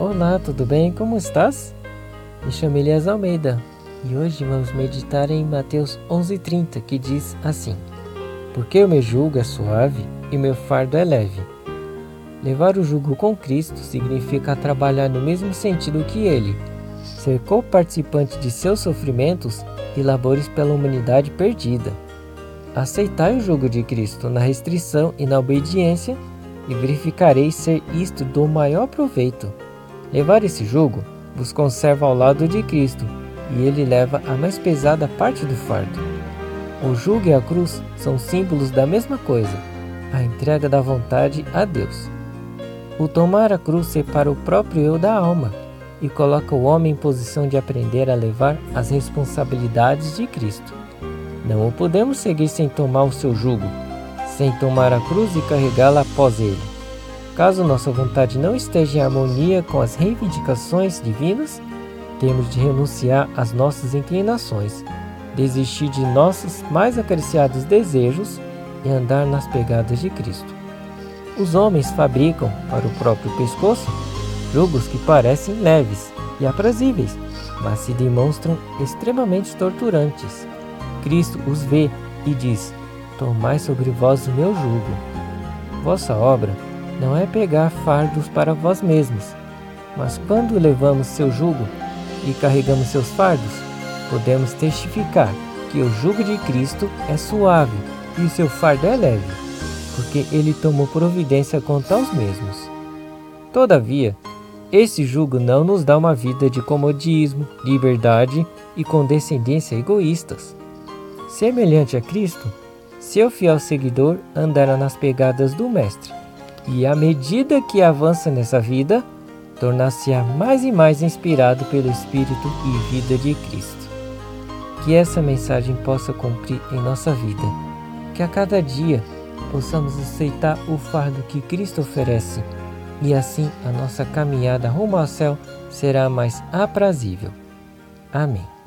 Olá, tudo bem? Como estás? Me chamo Elias Almeida e hoje vamos meditar em Mateus 11:30, que diz assim: Porque o meu jugo é suave e meu fardo é leve. Levar o jugo com Cristo significa trabalhar no mesmo sentido que ele, ser co-participante de seus sofrimentos e labores pela humanidade perdida. Aceitai o jugo de Cristo na restrição e na obediência, e verificareis ser isto do maior proveito. Levar esse jugo vos conserva ao lado de Cristo, e ele leva a mais pesada parte do fardo. O jugo e a cruz são símbolos da mesma coisa, a entrega da vontade a Deus. O tomar a cruz separa o próprio eu da alma e coloca o homem em posição de aprender a levar as responsabilidades de Cristo. Não o podemos seguir sem tomar o seu jugo, sem tomar a cruz e carregá-la após ele. Caso nossa vontade não esteja em harmonia com as reivindicações divinas, temos de renunciar às nossas inclinações, desistir de nossos mais acariciados desejos e andar nas pegadas de Cristo. Os homens fabricam para o próprio pescoço jugos que parecem leves e aprazíveis, mas se demonstram extremamente torturantes. Cristo os vê e diz: Tomai sobre vós o meu jugo. Vossa obra não é pegar fardos para vós mesmos, mas quando levamos seu jugo e carregamos seus fardos, podemos testificar que o jugo de Cristo é suave e o seu fardo é leve, porque ele tomou providência contra os mesmos. Todavia, esse jugo não nos dá uma vida de comodismo, liberdade e condescendência egoístas. Semelhante a Cristo, seu fiel seguidor andará nas pegadas do Mestre, e à medida que avança nessa vida, tornar-se-á mais e mais inspirado pelo Espírito e vida de Cristo. Que essa mensagem possa cumprir em nossa vida, que a cada dia possamos aceitar o fardo que Cristo oferece e assim a nossa caminhada rumo ao céu será mais aprazível. Amém.